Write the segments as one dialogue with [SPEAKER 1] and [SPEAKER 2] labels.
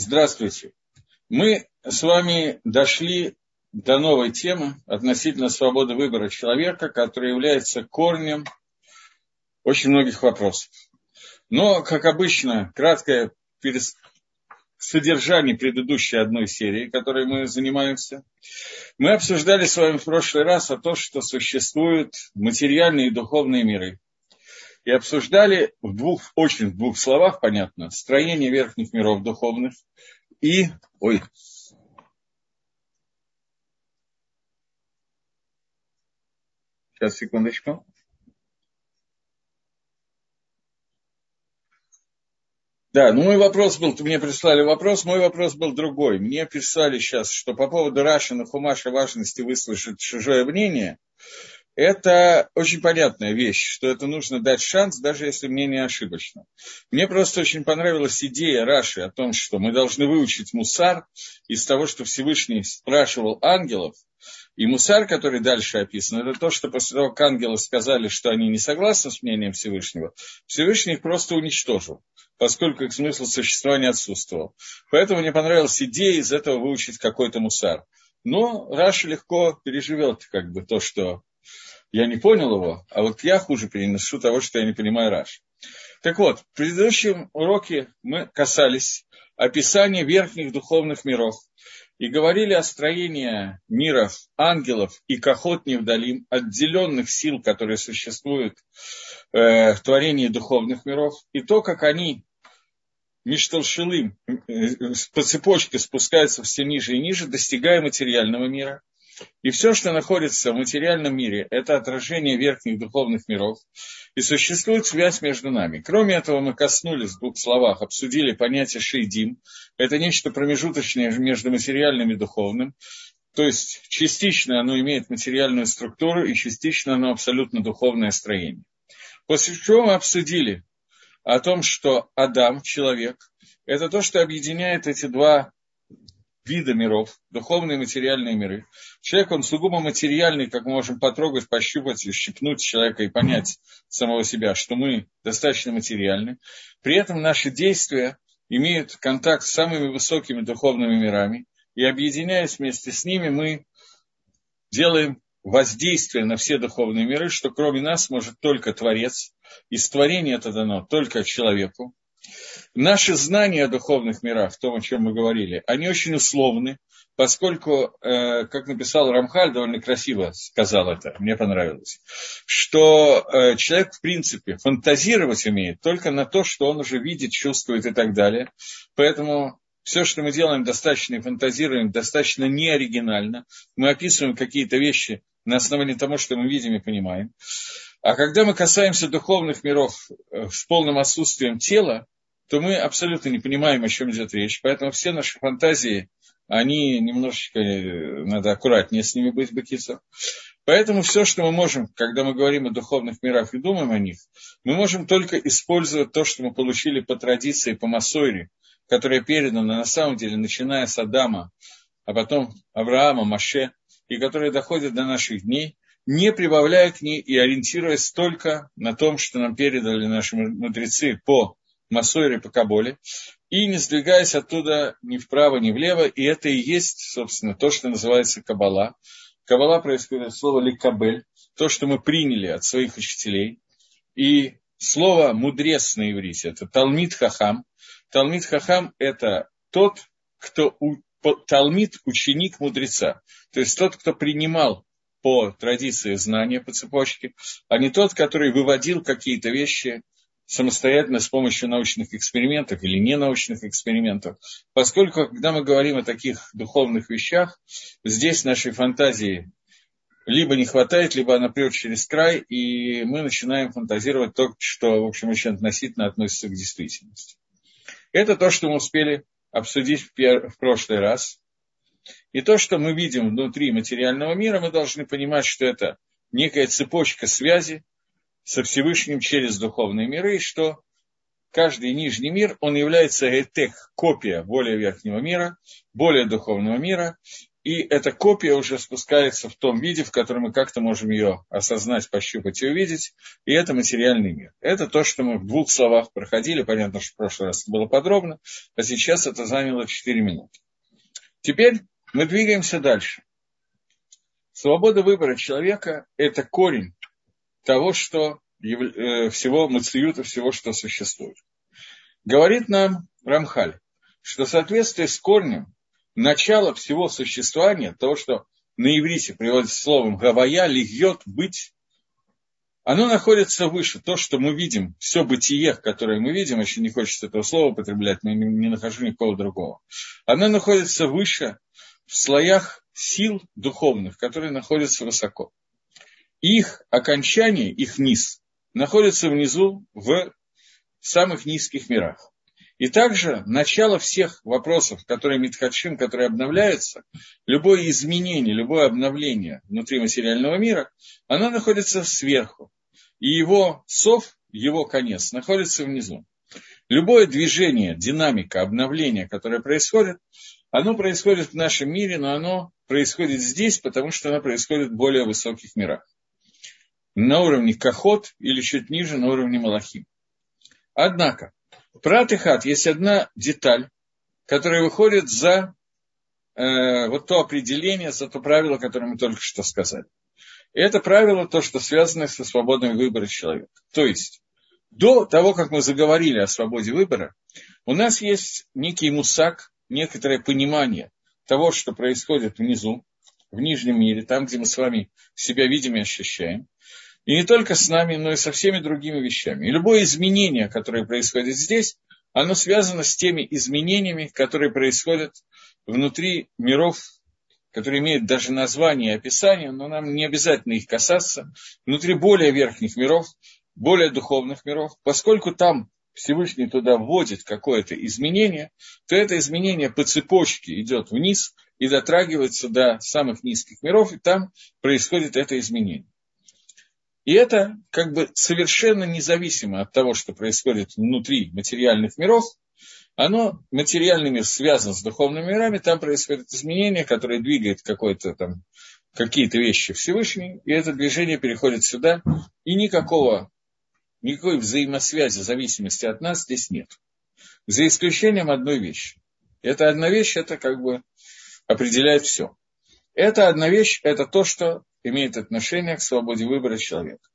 [SPEAKER 1] Здравствуйте. Мы с вами дошли до новой темы относительно свободы выбора человека, которая является корнем очень многих вопросов. Но, как обычно, краткое содержание предыдущей одной серии, которой мы занимаемся. Мы обсуждали с вами в прошлый раз о том, что существуют материальные и духовные миры и обсуждали в двух, очень в двух словах, понятно, строение верхних миров духовных и... Ой, Сейчас, секундочку. Да, ну мой вопрос был, мне прислали вопрос, мой вопрос был другой. Мне писали сейчас, что по поводу Рашина Хумаша важности выслушать чужое мнение – это очень понятная вещь, что это нужно дать шанс, даже если мнение ошибочно. Мне просто очень понравилась идея Раши о том, что мы должны выучить мусар из того, что Всевышний спрашивал ангелов, и мусар, который дальше описан, это то, что после того, как ангелы сказали, что они не согласны с мнением Всевышнего, Всевышний их просто уничтожил, поскольку их смысл существования отсутствовал. Поэтому мне понравилась идея из этого выучить какой-то мусар. Но Раша легко переживет как бы то, что я не понял его, а вот я хуже переношу того, что я не понимаю Раш. Так вот, в предыдущем уроке мы касались описания верхних духовных миров и говорили о строении миров ангелов и кахот невдалим, отделенных сил, которые существуют э, в творении духовных миров, и то, как они Мишталшилым э, по цепочке спускаются все ниже и ниже, достигая материального мира. И все, что находится в материальном мире, это отражение верхних духовных миров. И существует связь между нами. Кроме этого, мы коснулись в двух словах, обсудили понятие шейдим. Это нечто промежуточное между материальным и духовным. То есть частично оно имеет материальную структуру и частично оно абсолютно духовное строение. После чего мы обсудили о том, что Адам, человек, это то, что объединяет эти два вида миров, духовные и материальные миры. Человек, он сугубо материальный, как мы можем потрогать, пощупать, щипнуть человека и понять самого себя, что мы достаточно материальны. При этом наши действия имеют контакт с самыми высокими духовными мирами, и объединяясь вместе с ними, мы делаем воздействие на все духовные миры, что кроме нас может только Творец, и творения это дано только человеку. Наши знания о духовных мирах, в том, о чем мы говорили, они очень условны, поскольку, э, как написал Рамхаль, довольно красиво сказал это, мне понравилось, что э, человек, в принципе, фантазировать умеет только на то, что он уже видит, чувствует и так далее. Поэтому все, что мы делаем, достаточно и фантазируем, достаточно неоригинально. Мы описываем какие-то вещи на основании того, что мы видим и понимаем. А когда мы касаемся духовных миров э, с полным отсутствием тела, то мы абсолютно не понимаем, о чем идет речь. Поэтому все наши фантазии, они немножечко, э, надо аккуратнее с ними быть, Бакица. Поэтому все, что мы можем, когда мы говорим о духовных мирах и думаем о них, мы можем только использовать то, что мы получили по традиции, по Масойре, которая передана на самом деле, начиная с Адама, а потом Авраама, Маше, и которая доходит до наших дней – не прибавляя к ней и ориентируясь только на том, что нам передали наши мудрецы по Масойре, по Каболе, и не сдвигаясь оттуда ни вправо, ни влево, и это и есть, собственно, то, что называется Кабала. Кабала происходит от слова «ликабель», то, что мы приняли от своих учителей, и слово «мудрец» на иврите – это Талмит Хахам. Талмит Хахам – это тот, кто у, Талмит – ученик мудреца, то есть тот, кто принимал по традиции знания по цепочке, а не тот, который выводил какие-то вещи самостоятельно с помощью научных экспериментов или ненаучных экспериментов. Поскольку, когда мы говорим о таких духовных вещах, здесь нашей фантазии либо не хватает, либо она прет через край, и мы начинаем фантазировать то, что, в общем, очень относительно относится к действительности. Это то, что мы успели обсудить в, в прошлый раз. И то, что мы видим внутри материального мира, мы должны понимать, что это некая цепочка связи со Всевышним через духовные миры, и что каждый нижний мир, он является этех, копия более верхнего мира, более духовного мира, и эта копия уже спускается в том виде, в котором мы как-то можем ее осознать, пощупать и увидеть, и это материальный мир. Это то, что мы в двух словах проходили, понятно, что в прошлый раз было подробно, а сейчас это заняло 4 минуты. Теперь мы двигаемся дальше. Свобода выбора человека – это корень того, что э, всего мациюта, всего, что существует. Говорит нам Рамхаль, что в соответствии с корнем начало всего существования, то, что на иврите приводится словом «гавая», «льет», «быть», оно находится выше. То, что мы видим, все бытие, которое мы видим, еще не хочется этого слова употреблять, но не нахожу никакого другого, оно находится выше в слоях сил духовных, которые находятся высоко. Их окончание, их низ, находится внизу в самых низких мирах. И также начало всех вопросов, которые Митхадшим, которые обновляются, любое изменение, любое обновление внутри материального мира, оно находится сверху. И его сов, его конец, находится внизу. Любое движение, динамика, обновление, которое происходит, оно происходит в нашем мире, но оно происходит здесь, потому что оно происходит в более высоких мирах. На уровне Кахот или чуть ниже, на уровне Малахим. Однако, Прат и хат есть одна деталь, которая выходит за э, вот то определение, за то правило, которое мы только что сказали. И это правило то, что связано со свободным выбором человека. То есть, до того, как мы заговорили о свободе выбора, у нас есть некий мусак, некоторое понимание того, что происходит внизу, в нижнем мире, там, где мы с вами себя видим и ощущаем. И не только с нами, но и со всеми другими вещами. И любое изменение, которое происходит здесь, оно связано с теми изменениями, которые происходят внутри миров, которые имеют даже название и описание, но нам не обязательно их касаться, внутри более верхних миров, более духовных миров, поскольку там Всевышний туда вводит какое-то изменение, то это изменение по цепочке идет вниз и дотрагивается до самых низких миров, и там происходит это изменение. И это как бы совершенно независимо от того, что происходит внутри материальных миров, оно, материальный мир связан с духовными мирами, там происходят изменения, которые двигают какой-то там, какие-то вещи Всевышний, и это движение переходит сюда, и никакого, никакой взаимосвязи, зависимости от нас здесь нет. За исключением одной вещи. Эта одна вещь, это как бы определяет все. Эта одна вещь, это то, что имеет отношение к свободе выбора человека.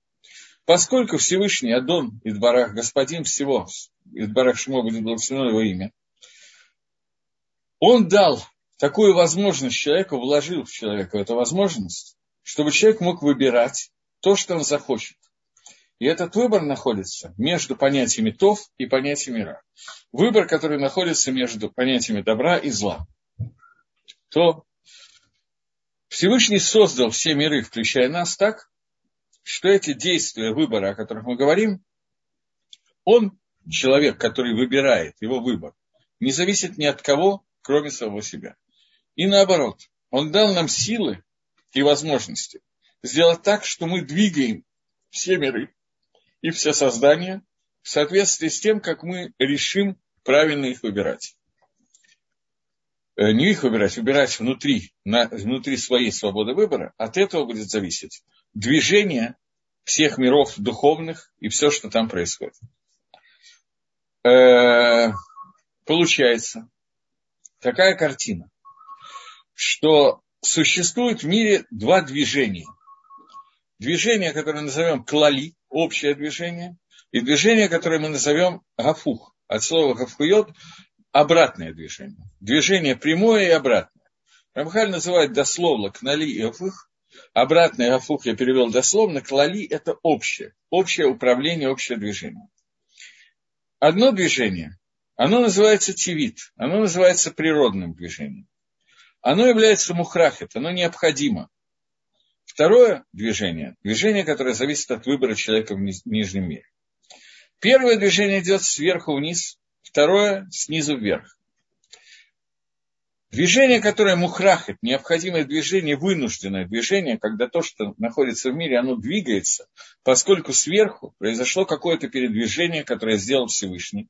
[SPEAKER 1] Поскольку Всевышний Адон Идбарах, Господин всего, Идбарах Шмо будет благословено его имя, он дал такую возможность человеку, вложил в человека эту возможность, чтобы человек мог выбирать то, что он захочет. И этот выбор находится между понятиями тов и понятиями ра. Выбор, который находится между понятиями добра и зла. То Всевышний создал все миры, включая нас, так, что эти действия выбора, о которых мы говорим, он, человек, который выбирает, его выбор, не зависит ни от кого, кроме самого себя. И наоборот, он дал нам силы и возможности сделать так, что мы двигаем все миры и все создания в соответствии с тем, как мы решим правильно их выбирать. Э, не их выбирать, выбирать внутри, на, внутри своей свободы выбора, от этого будет зависеть движение всех миров духовных и все, что там происходит. Э, получается такая картина, что существует в мире два движения. Движение, которое мы назовем клали, общее движение, и движение, которое мы назовем гафух. От слова гафуйот обратное движение. Движение прямое и обратное. Рамхаль называет дословно кнали и афух. Обратное афух я перевел дословно. Клали – это общее. Общее управление, общее движение. Одно движение, оно называется тивит, оно называется природным движением. Оно является мухрахет, оно необходимо. Второе движение, движение, которое зависит от выбора человека в нижнем мире. Первое движение идет сверху вниз, Второе – снизу вверх. Движение, которое мухрахет, необходимое движение, вынужденное движение, когда то, что находится в мире, оно двигается, поскольку сверху произошло какое-то передвижение, которое сделал Всевышний.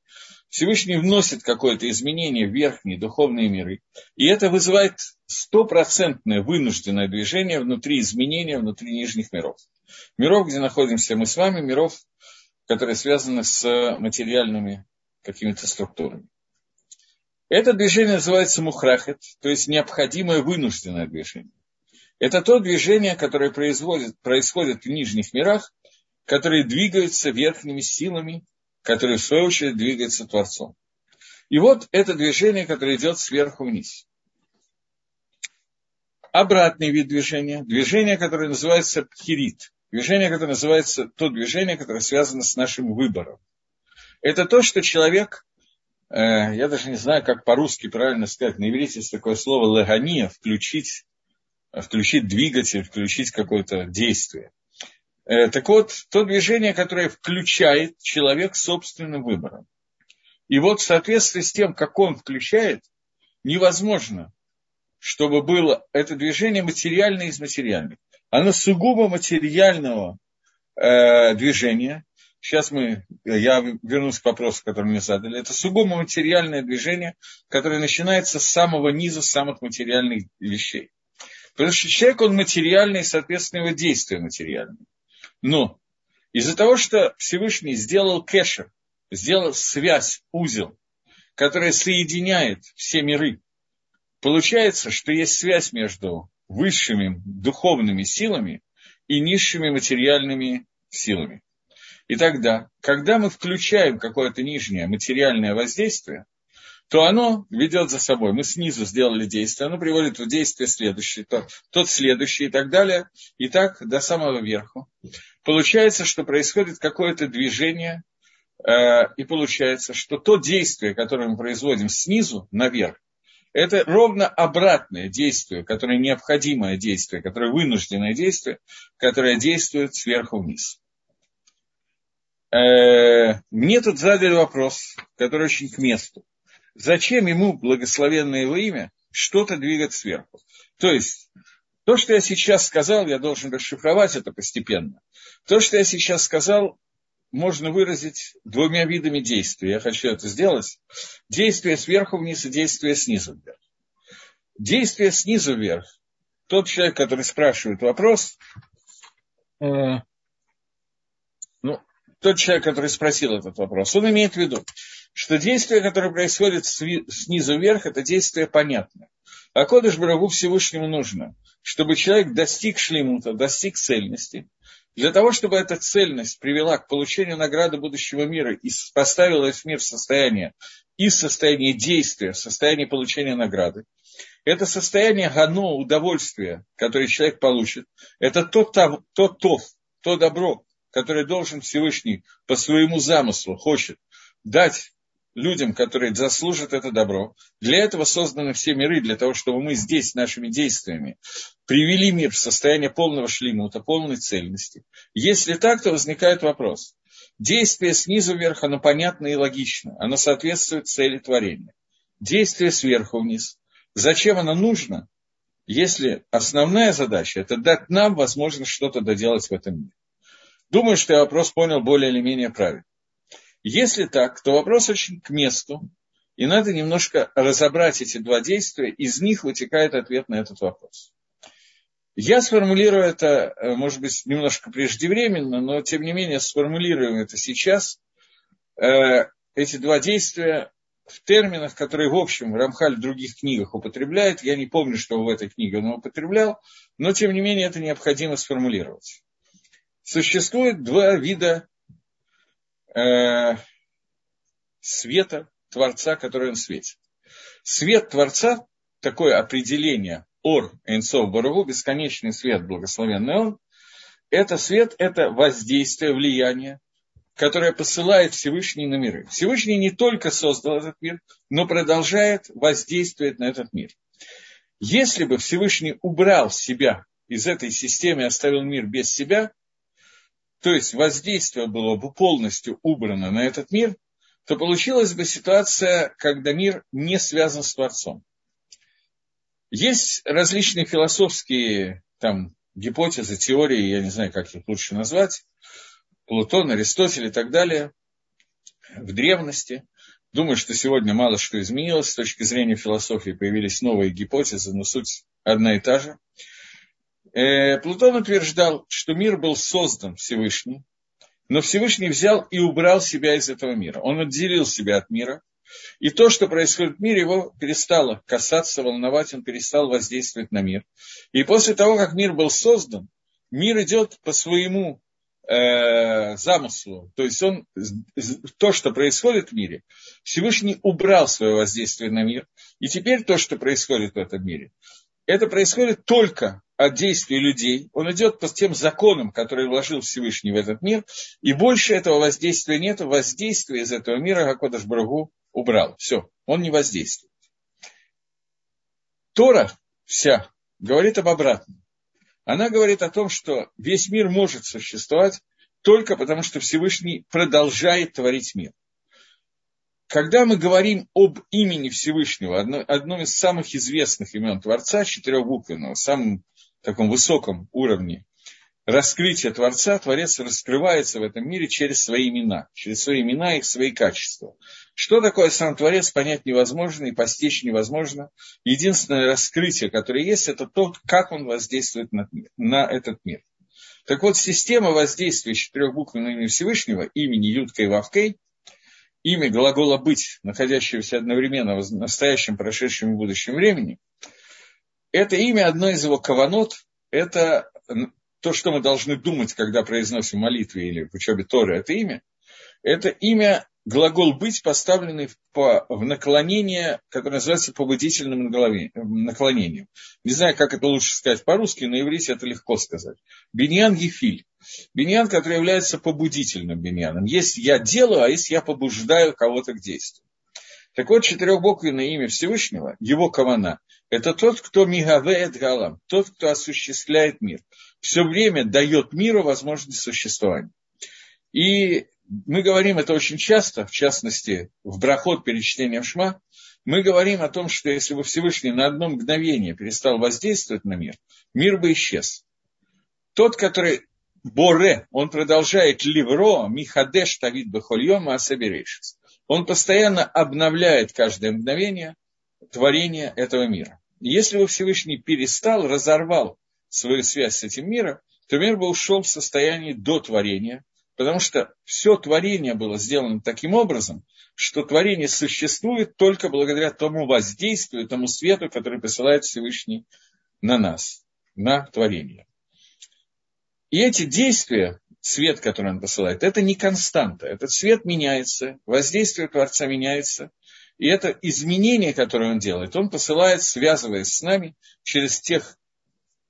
[SPEAKER 1] Всевышний вносит какое-то изменение в верхние духовные миры, и это вызывает стопроцентное вынужденное движение внутри изменения, внутри нижних миров. Миров, где находимся мы с вами, миров, которые связаны с материальными какими-то структурами. Это движение называется мухрахет, то есть необходимое вынужденное движение. Это то движение, которое происходит, происходит в нижних мирах, которые двигаются верхними силами, которые в свою очередь двигаются Творцом. И вот это движение, которое идет сверху вниз. Обратный вид движения, движение, которое называется пхирит, движение, которое называется то движение, которое связано с нашим выбором. Это то, что человек Э, я даже не знаю, как по-русски правильно сказать, на иврите есть такое слово лагания, включить, включить двигатель, включить какое-то действие. Э, так вот, то движение, которое включает человек собственным выбором. И вот в соответствии с тем, как он включает, невозможно, чтобы было это движение материальное из материальных. Оно сугубо материального э, движения, Сейчас мы, я вернусь к вопросу, который мне задали. Это сугубо материальное движение, которое начинается с самого низа, с самых материальных вещей. Потому что человек, он материальный, соответственно, его действия материальные. Но из-за того, что Всевышний сделал кэшер, сделал связь, узел, которая соединяет все миры, получается, что есть связь между высшими духовными силами и низшими материальными силами. И тогда, когда мы включаем какое-то нижнее материальное воздействие, то оно ведет за собой. Мы снизу сделали действие, оно приводит в действие следующее, тот, тот следующий и так далее, и так до самого верху. Получается, что происходит какое-то движение, э, и получается, что то действие, которое мы производим снизу наверх, это ровно обратное действие, которое необходимое действие, которое вынужденное действие, которое действует сверху вниз. Э, мне тут задали вопрос, который очень к месту. Зачем ему, благословенное его имя, что-то двигать сверху? То есть, то, что я сейчас сказал, я должен расшифровать это постепенно. То, что я сейчас сказал, можно выразить двумя видами действий. Я хочу это сделать. Действие сверху вниз и действие снизу вверх. Действие снизу вверх. Тот человек, который спрашивает вопрос, э, тот человек, который спросил этот вопрос, он имеет в виду, что действие, которое происходит снизу вверх, это действие понятное. А Кодыш Барагу Всевышнему нужно, чтобы человек достиг шлемута, достиг цельности. Для того, чтобы эта цельность привела к получению награды будущего мира и поставила весь мир в состояние из состояния действия в состояние получения награды, это состояние гано, удовольствия, которое человек получит, это то, то, то, то, то добро, который должен Всевышний по своему замыслу хочет дать людям, которые заслужат это добро. Для этого созданы все миры, для того, чтобы мы здесь нашими действиями привели мир в состояние полного шлимута, полной цельности. Если так, то возникает вопрос. Действие снизу вверх, оно понятно и логично, оно соответствует цели творения. Действие сверху вниз. Зачем оно нужно, если основная задача – это дать нам возможность что-то доделать в этом мире? Думаю, что я вопрос понял более или менее правильно. Если так, то вопрос очень к месту, и надо немножко разобрать эти два действия, из них вытекает ответ на этот вопрос. Я сформулирую это, э, может быть, немножко преждевременно, но тем не менее сформулирую это сейчас. Э, эти два действия в терминах, которые, в общем, Рамхаль в других книгах употребляет. Я не помню, что в этой книге он употреблял, но, тем не менее, это необходимо сформулировать существует два вида э, света Творца, который он светит. Свет Творца, такое определение Ор Эйнсов Барагу, бесконечный свет, благословенный он, это свет, это воздействие, влияние, которое посылает Всевышний на миры. Всевышний не только создал этот мир, но продолжает воздействовать на этот мир. Если бы Всевышний убрал себя из этой системы и оставил мир без себя, то есть воздействие было бы полностью убрано на этот мир, то получилась бы ситуация, когда мир не связан с Творцом. Есть различные философские там, гипотезы, теории, я не знаю, как их лучше назвать, Плутон, Аристотель и так далее, в древности. Думаю, что сегодня мало что изменилось с точки зрения философии, появились новые гипотезы, но суть одна и та же. Э, Плутон утверждал, что мир был создан Всевышним, но Всевышний взял и убрал себя из этого мира. Он отделил себя от мира, и то, что происходит в мире, его перестало касаться, волновать, он перестал воздействовать на мир. И после того, как мир был создан, мир идет по своему э, замыслу. То есть он, то, что происходит в мире, Всевышний убрал свое воздействие на мир. И теперь то, что происходит в этом мире, это происходит только от действий людей. Он идет по тем законам, которые вложил Всевышний в этот мир, и больше этого воздействия нет. Воздействия из этого мира Гакодаш Брагу убрал. Все, он не воздействует. Тора вся говорит об обратном. Она говорит о том, что весь мир может существовать только потому, что Всевышний продолжает творить мир. Когда мы говорим об имени Всевышнего, одном из самых известных имен Творца, четырехбуквенного, самом таком высоком уровне раскрытия Творца, Творец раскрывается в этом мире через свои имена, через свои имена и свои качества. Что такое сам Творец, понять невозможно и постичь невозможно. Единственное раскрытие, которое есть, это то, как он воздействует на, на этот мир. Так вот, система воздействия четырехбуквенного имени Всевышнего, имени Юткой и Вавкой, имя глагола «быть», находящегося одновременно в настоящем, прошедшем и будущем времени, это имя, одно из его каванот, это то, что мы должны думать, когда произносим молитвы или в учебе Торы, это имя, это имя, глагол «быть», поставленный в, в наклонение, которое называется побудительным наклонением. Не знаю, как это лучше сказать по-русски, на иврите это легко сказать. Биньян Ефиль. Биньян, который является побудительным биньяном. Есть я делаю, а есть я побуждаю кого-то к действию. Так вот, четырехбуквенное имя Всевышнего, его кавана, это тот, кто мигавеет галам, тот, кто осуществляет мир. Все время дает миру возможность существования. И мы говорим это очень часто, в частности, в брахот перед чтением Шма, мы говорим о том, что если бы Всевышний на одно мгновение перестал воздействовать на мир, мир бы исчез. Тот, который Боре, он продолжает ливро, михадеш тавид бахольем, а соберейшись. Он постоянно обновляет каждое мгновение творения этого мира. Если бы Всевышний перестал, разорвал свою связь с этим миром, то мир бы ушел в состояние до творения, потому что все творение было сделано таким образом, что творение существует только благодаря тому воздействию, тому свету, который посылает Всевышний на нас, на творение. И эти действия, свет, который он посылает, это не константа. Этот свет меняется, воздействие Творца меняется – и это изменение, которое он делает, он посылает, связываясь с нами через тех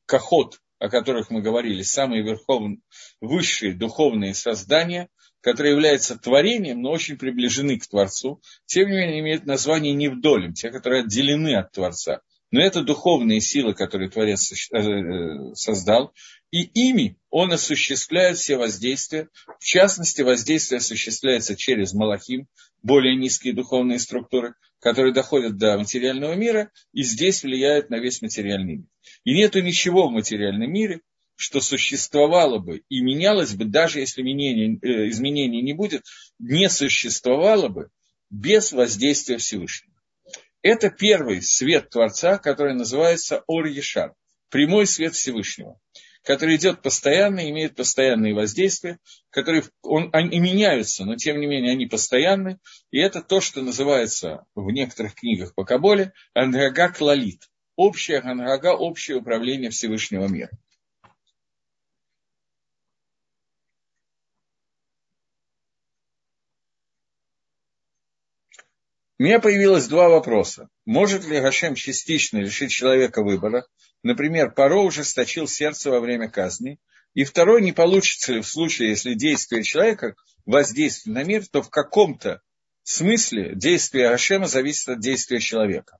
[SPEAKER 1] кохот, о которых мы говорили, самые верховные, высшие духовные создания, которые являются творением, но очень приближены к Творцу, тем не менее имеют название невдолем, те, которые отделены от Творца. Но это духовные силы, которые Творец э, создал, и ими он осуществляет все воздействия. В частности, воздействие осуществляется через Малахим, более низкие духовные структуры, которые доходят до материального мира и здесь влияют на весь материальный мир. И нету ничего в материальном мире, что существовало бы и менялось бы, даже если изменений, э, изменений не будет, не существовало бы без воздействия Всевышнего. Это первый свет Творца, который называется Ор-Ешар, прямой свет Всевышнего, который идет постоянно, имеет постоянные воздействия, которые он, они меняются, но тем не менее они постоянны. И это то, что называется в некоторых книгах по Каболе Андрага Клалит, общая Андрага, общее управление Всевышнего мира. У меня появилось два вопроса. Может ли Гашем частично лишить человека выбора? Например, Паро ужесточил сердце во время казни. И второй, не получится ли в случае, если действие человека воздействует на мир, то в каком-то смысле действие Гашема зависит от действия человека.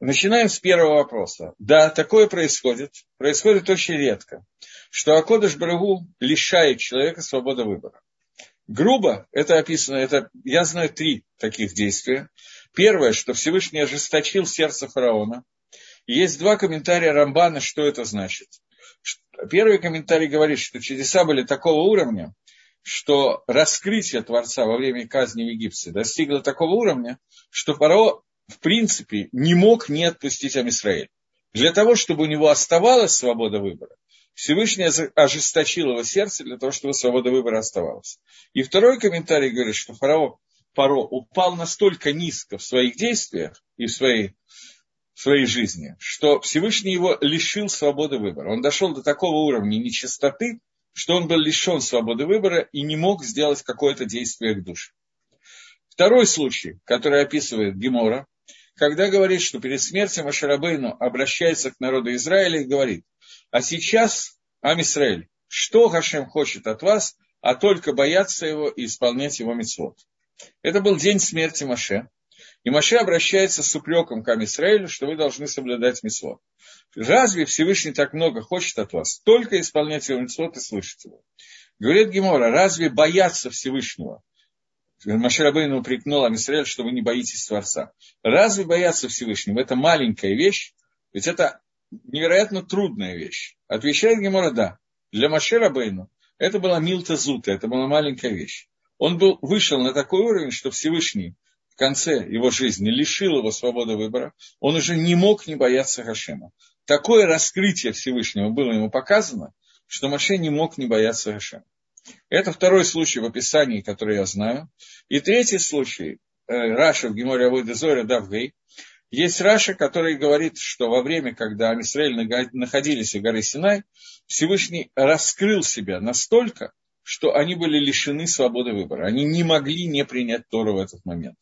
[SPEAKER 1] Начинаем с первого вопроса. Да, такое происходит. Происходит очень редко. Что Акодыш Барагу лишает человека свободы выбора. Грубо это описано, это, я знаю три таких действия. Первое, что Всевышний ожесточил сердце фараона. есть два комментария Рамбана, что это значит. Первый комментарий говорит, что чудеса были такого уровня, что раскрытие Творца во время казни в Египте достигло такого уровня, что фараон, в принципе, не мог не отпустить Амисраэль. Для того, чтобы у него оставалась свобода выбора, Всевышний ожесточил его сердце для того, чтобы свобода выбора оставалась. И второй комментарий говорит, что фараон Паро упал настолько низко в своих действиях и в своей, в своей жизни, что Всевышний его лишил свободы выбора. Он дошел до такого уровня нечистоты, что он был лишен свободы выбора и не мог сделать какое-то действие к душе. Второй случай, который описывает Гемора, когда говорит, что перед смертью Машарабейну обращается к народу Израиля и говорит, а сейчас, Амисраэль, что Хашем хочет от вас, а только бояться его и исполнять его митцвот. Это был день смерти Маше. И Маше обращается с упреком к Амисраилю, что вы должны соблюдать митцвот. Разве Всевышний так много хочет от вас? Только исполнять его митцвот и слышать его. Говорит Гемора, разве бояться Всевышнего? Маширабейна упрекнул Амисраиль, что вы не боитесь Творца. Разве бояться Всевышнего? Это маленькая вещь, ведь это невероятно трудная вещь. Отвечает Гемора, да. Для Маширабейну это была מילתא זוטא, это была маленькая вещь он был, вышел на такой уровень, что Всевышний в конце его жизни лишил его свободы выбора, он уже не мог не бояться Хашема. Такое раскрытие Всевышнего было ему показано, что Моше не мог не бояться Хашема. Это второй случай в описании, который я знаю. И третий случай, э, Раши в Геморе עבודה זרה דף ה׳, есть Раши, который говорит, что во время, когда עם ישראל находились у горы Синай, Всевышний раскрыл себя настолько, что они были лишены свободы выбора. Они не могли не принять Тору в этот момент.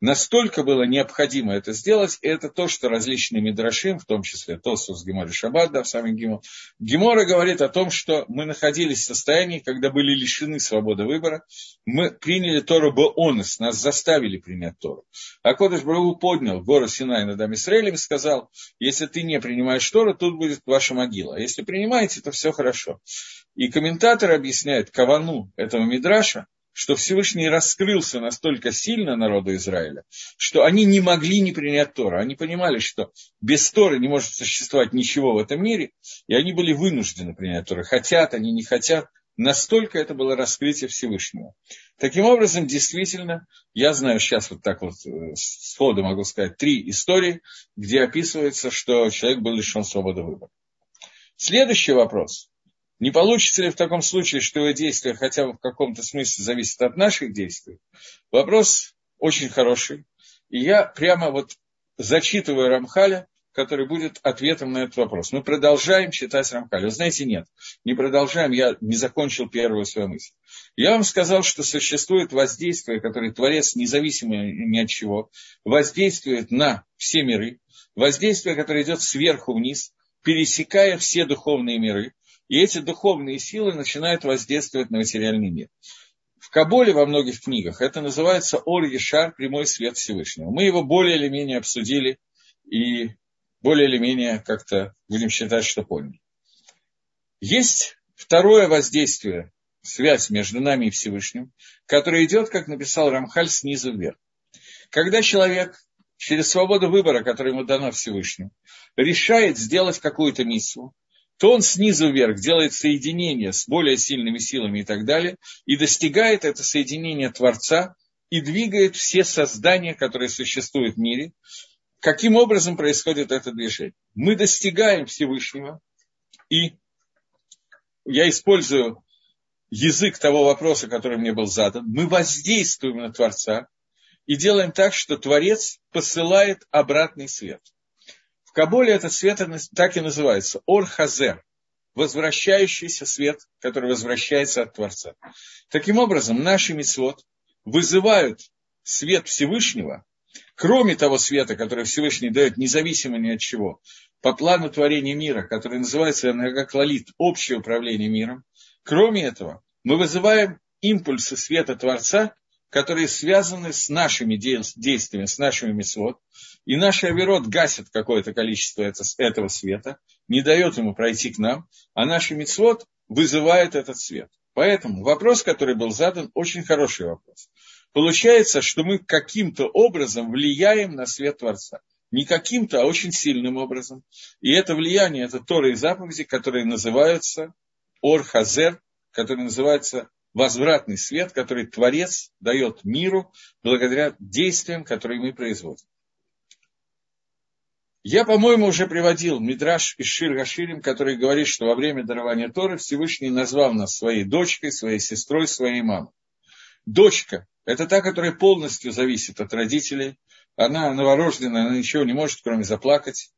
[SPEAKER 1] Настолько было необходимо это сделать, и это то, что различные мидрашим, в том числе Тосус, Гемор и Шаббат, да, самом Гемор, Гемора говорит о том, что мы находились в состоянии, когда были лишены свободы выбора, мы приняли Тору Бонус, нас заставили принять Тору. А Кодыш Брагу поднял гору Синай над Амисраэлем и сказал, если ты не принимаешь Тору, тут будет ваша могила. Если принимаете, то все хорошо. И комментаторы объясняют кавану этого Мидраша, что Всевышний раскрылся настолько сильно народу Израиля, что они не могли не принять Тора. Они понимали, что без Торы не может существовать ничего в этом мире, и они были вынуждены принять Тору. Хотят они, не хотят. Настолько это было раскрытие Всевышнего. Таким образом, действительно, я знаю сейчас вот так вот э, сходу могу сказать три истории, где описывается, что человек был лишен свободы выбора. Следующий вопрос. Не получится ли в таком случае, что его действия хотя бы в каком-то смысле зависят от наших действий? Вопрос очень хороший. И я прямо вот зачитываю Рамхаля, который будет ответом на этот вопрос. Мы продолжаем читать Рамхаля. Вы знаете, нет, не продолжаем, я не закончил первую свою мысль. Я вам сказал, что существует воздействие, которое Творец, независимо ни от чего, воздействует на все миры, воздействие, которое идет сверху вниз, пересекая все духовные миры, и эти духовные силы начинают воздействовать на материальный мир. В Каболе во многих книгах это называется Ор Ешар, прямой свет Всевышнего. Мы его более или менее обсудили и более или менее как-то будем считать, что поняли. Есть второе воздействие, связь между нами и Всевышним, которое идет, как написал Рамхаль, снизу вверх. Когда человек через свободу выбора, которая ему дана Всевышним, решает сделать какую-то миссию, то он снизу вверх делает соединение с более сильными силами и так далее, и достигает это соединение Творца и двигает все создания, которые существуют в мире. Каким образом происходит это движение? Мы достигаем Всевышнего, и я использую язык того вопроса, который мне был задан. Мы воздействуем на Творца и делаем так, что Творец посылает обратный свет – Кабале этот свет так и называется. אור חוזר. Возвращающийся свет, который возвращается от Творца. Таким образом, наши מצוות вызывают свет Всевышнего, кроме того света, который Всевышний дает независимо ни от чего, по плану творения мира, который называется Энергоклалит, общее управление миром. Кроме этого, мы вызываем импульсы света Творца, которые связаны с нашими действиями, с нашими митцвот, и наш Аверот гасит какое-то количество этого света, не дает ему пройти к нам, а наш мицвод вызывает этот свет. Поэтому вопрос, который был задан, очень хороший вопрос. получается, что мы каким-то образом влияем на свет Творца. Не каким-то, а очень сильным образом. И это влияние, это Торы и заповеди, которые называются אור חוזר, которые называются возвратный свет, который Творец дает миру благодаря действиям, которые мы производим. Я, по-моему, уже приводил Мидраш из שיר השירים, который говорит, что во время дарования Торы Всевышний назвал нас своей дочкой, своей сестрой, своей мамой. Дочка – это та, которая полностью зависит от родителей. Она новорожденная, она ничего не может, кроме заплакать.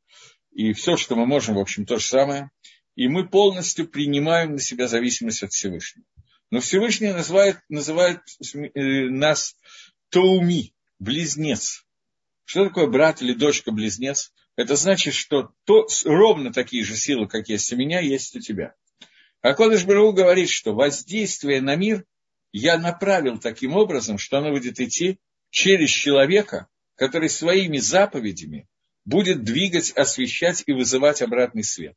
[SPEAKER 1] И все, что мы можем, в общем, то же самое. И мы полностью принимаем на себя зависимость от Всевышнего. Но Всевышний называет, называет э, нас Тауми, близнец. Что такое брат или дочка-близнец? Это значит, что то, ровно такие же силы, как есть у меня, есть у тебя. А Кодыш Бару говорит, что воздействие на мир я направил таким образом, что оно будет идти через человека, который своими заповедями будет двигать, освещать и вызывать обратный свет.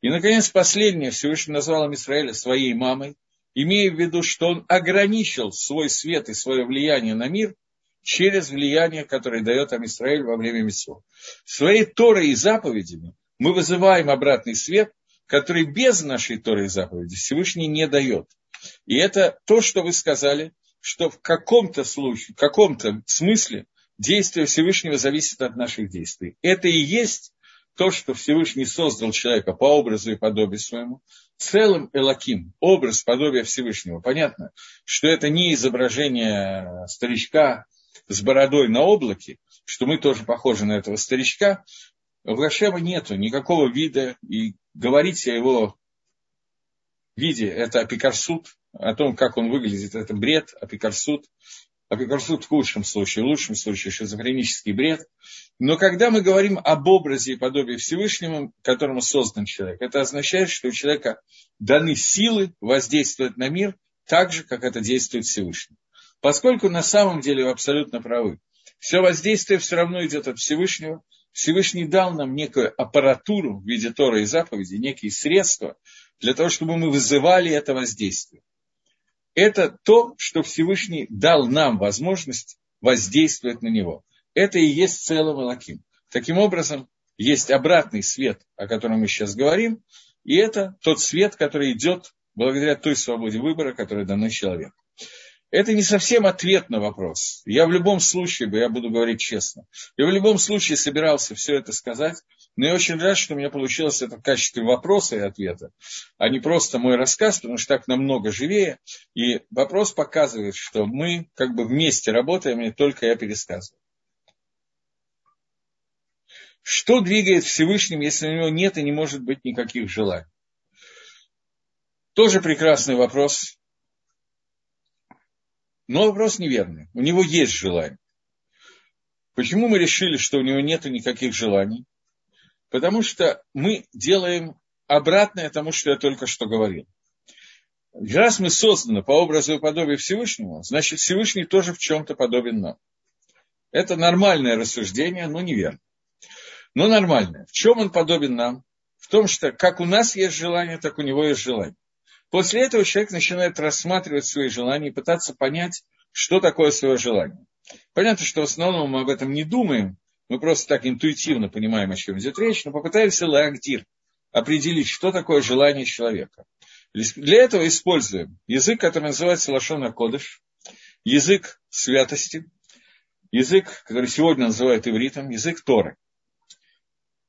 [SPEAKER 1] И, наконец, последнее, Всевышний назвал Израиля своей мамой, имея в виду, что он ограничил свой свет и свое влияние на мир – через влияние, которое дает Амисраиль во время Митцвот. Своей Торой и заповедями мы вызываем обратный свет, который без нашей Торы и заповеди Всевышний не дает. И это то, что вы сказали, что в каком-то случае, в каком-то смысле действие Всевышнего зависит от наших действий. Это и есть то, что Всевышний создал человека по образу и подобию своему, целым Элаким, образ подобия Всевышнего. Понятно, что это не изображение старичка, с бородой на облаке, что мы тоже похожи на этого старичка, в Гашема нету никакого вида, и говорить о его виде – это אפיקורסות, о том, как он выглядит, это бред, אפיקורסות. אפיקורסות в худшем случае, в лучшем случае шизофренический бред. Но когда мы говорим об образе и подобии Всевышнему, которому создан человек, это означает, что у человека даны силы воздействовать на мир так же, как это действует Всевышний. Поскольку на самом деле вы абсолютно правы. Все воздействие все равно идет от Всевышнего. Всевышний дал нам некую аппаратуру в виде Тора и заповеди, некие средства для того, чтобы мы вызывали это воздействие. Это то, что Всевышний дал нам возможность воздействовать на него. Это и есть целым Элаким. Таким образом, есть обратный свет, о котором мы сейчас говорим, и это тот свет, который идет благодаря той свободе выбора, которая дана человеку. Это не совсем ответ на вопрос. Я в любом случае, я буду говорить честно, я в любом случае собирался все это сказать, но я очень рад, что у меня получилось это в качестве вопроса и ответа, а не просто мой рассказ, потому что так намного живее. И вопрос показывает, что мы как бы вместе работаем, и только я пересказываю. Что двигает Всевышним, если у него нет и не может быть никаких желаний? Тоже прекрасный вопрос. Но вопрос неверный. У него есть желание. Почему мы решили, что у него нет никаких желаний? Потому что мы делаем обратное тому, что я только что говорил. Раз мы созданы по образу и подобию Всевышнего, значит Всевышний тоже в чем-то подобен нам. Это нормальное рассуждение, но неверно. Но нормальное. В чем он подобен нам? В том, что как у нас есть желание, так у него есть желание. После этого человек начинает рассматривать свои желания и пытаться понять, что такое свое желание. Понятно, что в основном мы об этом не думаем, мы просто так интуитивно понимаем, о чем идет речь, но попытаемся лагдир, определить, что такое желание человека. Для этого используем язык, который называется Лашона Кодыш, язык святости, язык, который сегодня называют ивритом, язык Торы.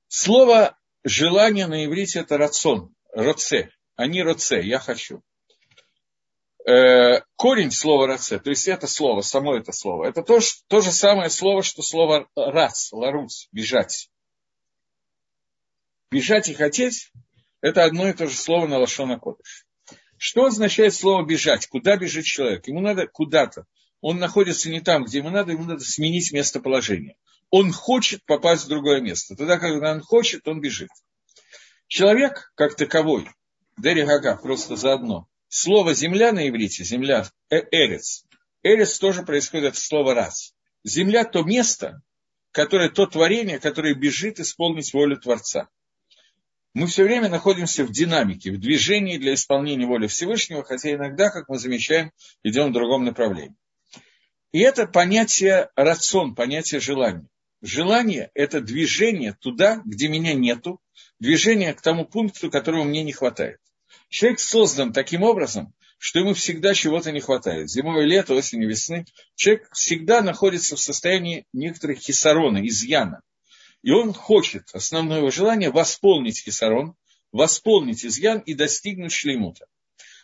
[SPEAKER 1] Слово желание на иврите это рацион, роце, они роце, я хочу. Э, корень слова роце, то есть это слово, само это слово, это то, то же самое слово, что слово рац, ларуц, бежать. Бежать и хотеть – это одно и то же слово на лошона кодыш. Что означает слово бежать? Куда бежит человек? Ему надо куда-то. Он находится не там, где ему надо, ему надо сменить местоположение. Он хочет попасть в другое место. Тогда, когда он хочет, он бежит. Человек, как таковой, Дери Гага, просто заодно. Слово земля на иврите, земля, э, эрец. Эрец тоже происходит от слова раз. Земля то место, которое, то творение, которое бежит исполнить волю Творца. Мы все время находимся в динамике, в движении для исполнения воли Всевышнего, хотя иногда, как мы замечаем, идем в другом направлении. И это понятие рацион, понятие желания. Желание – это движение туда, где меня нету, движение к тому пункту, которого мне не хватает. Человек создан таким образом, что ему всегда чего-то не хватает. Зимой, лето, осенью, весны. Человек всегда находится в состоянии некоторых хисарона, изъяна. И он хочет, основное его желание, восполнить хисарон, восполнить изъян и достигнуть шлеймута.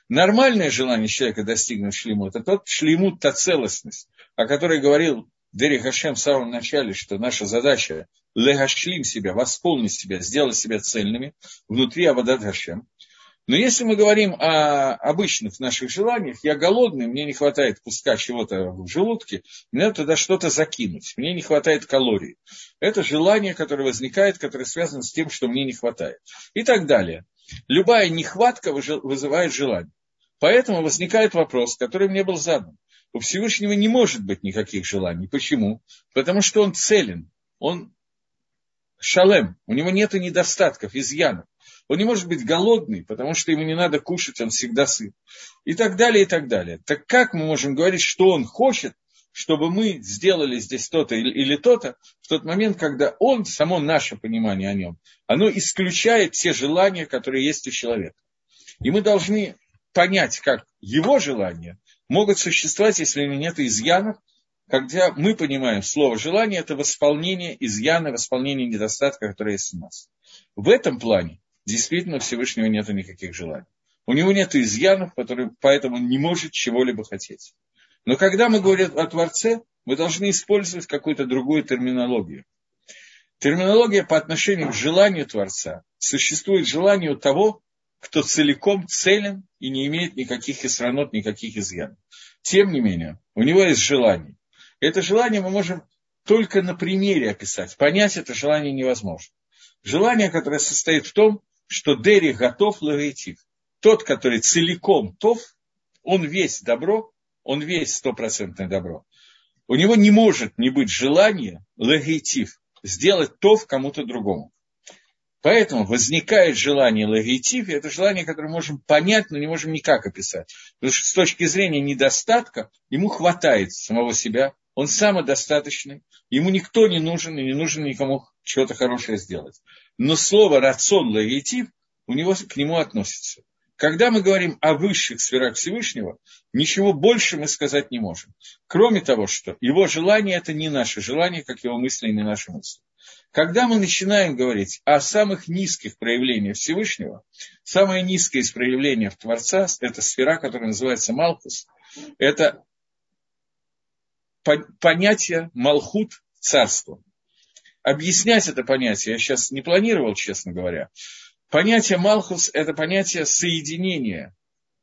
[SPEAKER 1] Нормальное желание человека достигнуть шлеймута, тот шлеймут, та целостность, о которой говорил Дери Хашем в самом начале, что наша задача легашлим себя, восполнить себя, сделать себя цельными внутри Абадат Хашем. Но если мы говорим о обычных наших желаниях, я голодный, мне не хватает куска чего-то в желудке, мне надо туда что-то закинуть, мне не хватает калорий. Это желание, которое возникает, которое связано с тем, что мне не хватает. И так далее. Любая нехватка вызывает желание. Поэтому возникает вопрос, который мне был задан. У Всевышнего не может быть никаких желаний. Почему? Потому что он целен, он шалем, у него нет недостатков, изъянов. Он не может быть голодный, потому что ему не надо кушать, он всегда сыт. И так далее, и так далее. Так как мы можем говорить, что он хочет, чтобы мы сделали здесь то-то или то-то, в тот момент, когда он, само наше понимание о нем, оно исключает те желания, которые есть у человека. И мы должны понять, как его желания могут существовать, если нет изъянов, когда мы понимаем слово желание, это восполнение изъяна, восполнение недостатка, который есть у нас. В этом плане действительно Всевышнего нет никаких желаний. У него нет изъянов, которые, поэтому он не может чего-либо хотеть. Но когда мы говорим о Творце, мы должны использовать какую-то другую терминологию. Терминология по отношению к желанию Творца. Существует желание у того, кто целиком целен и не имеет никаких исранот, никаких изъянов. Тем не менее, у него есть желание. Это желание мы можем только на примере описать. Понять это желание невозможно. Желание, которое состоит в том, что Дери готов лагоитив. Тот, который целиком тов, он весь добро, он весь стопроцентное добро. У него не может не быть желания лагоитив, сделать тов кому-то другому. Поэтому возникает желание лагоитив, и это желание, которое можем понять, но не можем никак описать. Потому что с точки зрения недостатка ему хватает самого себя, он самодостаточный, ему никто не нужен и не нужно никому чего-то хорошее сделать но слово «рацион лагитив» у него к нему относится. Когда мы говорим о высших сферах Всевышнего, ничего больше мы сказать не можем. Кроме того, что его желание – это не наше желание, как его мысли, не наши мысли. Когда мы начинаем говорить о самых низких проявлениях Всевышнего, самое низкое из проявлений Творца – это сфера, которая называется Малхус, это понятие Малхут – царство объяснять это понятие я сейчас не планировал, честно говоря. Понятие Малхус – это понятие соединения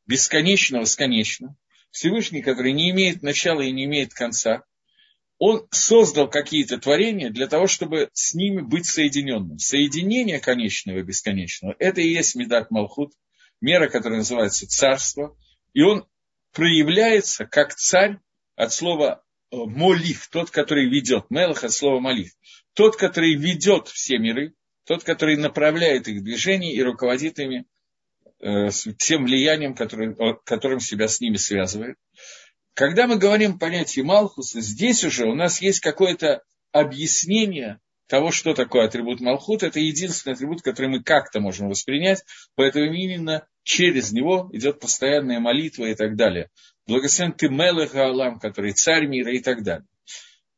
[SPEAKER 1] бесконечного с конечным. Всевышний, который не имеет начала и не имеет конца, он создал какие-то творения для того, чтобы с ними быть соединенным. Соединение конечного и бесконечного – это и есть Медак Малхут, мера, которая называется царство, и он проявляется как царь от слова э, молив, тот, который ведет, мелах от слова молив тот, который ведет все миры, тот, который направляет их движение и руководит ими э, тем влиянием, которым, которым себя с ними связывает. Когда мы говорим о понятии Малхуса, здесь уже у нас есть какое-то объяснение того, что такое атрибут Малхут. Это единственный атрибут, который мы как-то можем воспринять, поэтому именно через него идет постоянная молитва и так далее. Благословен ты Мелех Алам, который царь мира и так далее.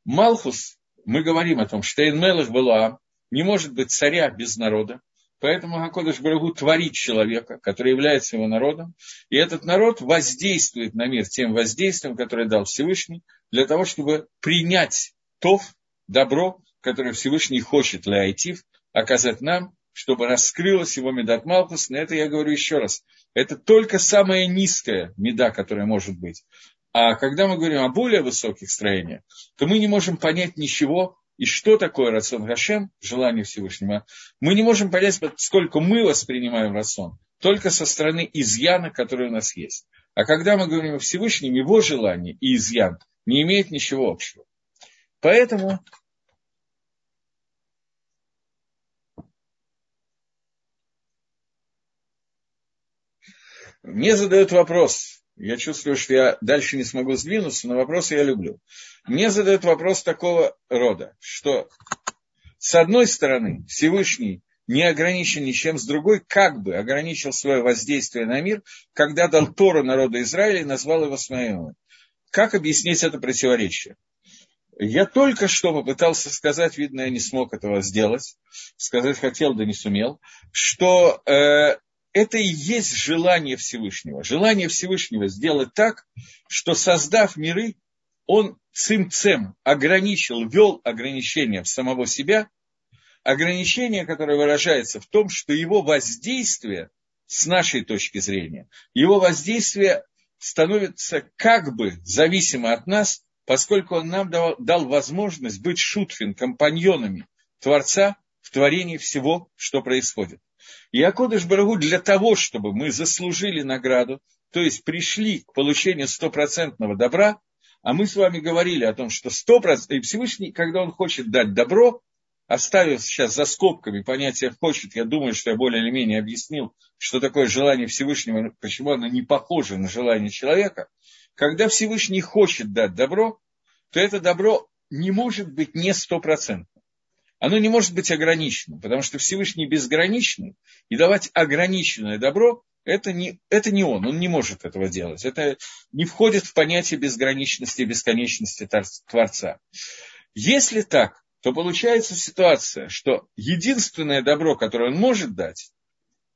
[SPEAKER 1] Малхус мы говорим о том, что Эйнмелах была, не может быть царя без народа, поэтому Хакодыш Барагу творит человека, который является его народом, и этот народ воздействует на мир тем воздействием, которое дал Всевышний, для того, чтобы принять то добро, которое Всевышний хочет для Айтив, оказать нам, чтобы раскрылась его медат Малхус. На это я говорю еще раз. Это только самая низкая меда, которая может быть. А когда мы говорим о более высоких строениях, то мы не можем понять ничего, и что такое рацион Гашем, желание Всевышнего, мы не можем понять, сколько мы воспринимаем рацион, только со стороны изъяна, который у нас есть. А когда мы говорим о Всевышнем, его желание и изъян не имеет ничего общего. Поэтому мне задают вопрос, Я чувствую, что я дальше не смогу сдвинуться, но вопросы я люблю. Мне задают вопрос такого рода, что с одной стороны Всевышний не ограничен ничем, с другой как бы ограничил свое воздействие на мир, когда дал Тору народу Израиля и назвал его Смаилом. Как объяснить это противоречие? Я только что попытался сказать, видно, я не смог этого сделать, сказать хотел, да не сумел, что э, это и есть желание Всевышнего. Желание Всевышнего сделать так, что создав миры, он цим-цем ограничил, ввел ограничения в самого себя, ограничение, которое выражается в том, что его воздействие с нашей точки зрения, его воздействие становится как бы зависимо от нас, поскольку он нам дал, дал возможность быть шутфин, компаньонами Творца в творении всего, что происходит. И Акодыш Барагу для того, чтобы мы заслужили награду, то есть пришли к получению стопроцентного добра, а мы с вами говорили о том, что 100%, и Всевышний, когда он хочет дать добро, оставив сейчас за скобками понятие «хочет», я думаю, что я более или менее объяснил, что такое желание Всевышнего, почему оно не похоже на желание человека. Когда Всевышний хочет дать добро, то это добро не может быть не стопроцентным. Оно не может быть ограниченным, потому что Всевышний безграничный, и давать ограниченное добро это не, это не он, он не может этого делать. Это не входит в понятие безграничности и бесконечности Творца. Если так, то получается ситуация, что единственное добро, которое он может дать,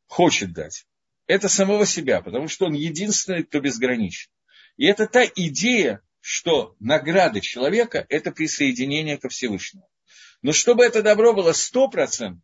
[SPEAKER 1] хочет дать, это самого себя, потому что он единственный, кто безграничен. И это та идея, что награда человека – это присоединение ко Всевышнему. Но чтобы это добро было стопроцентным,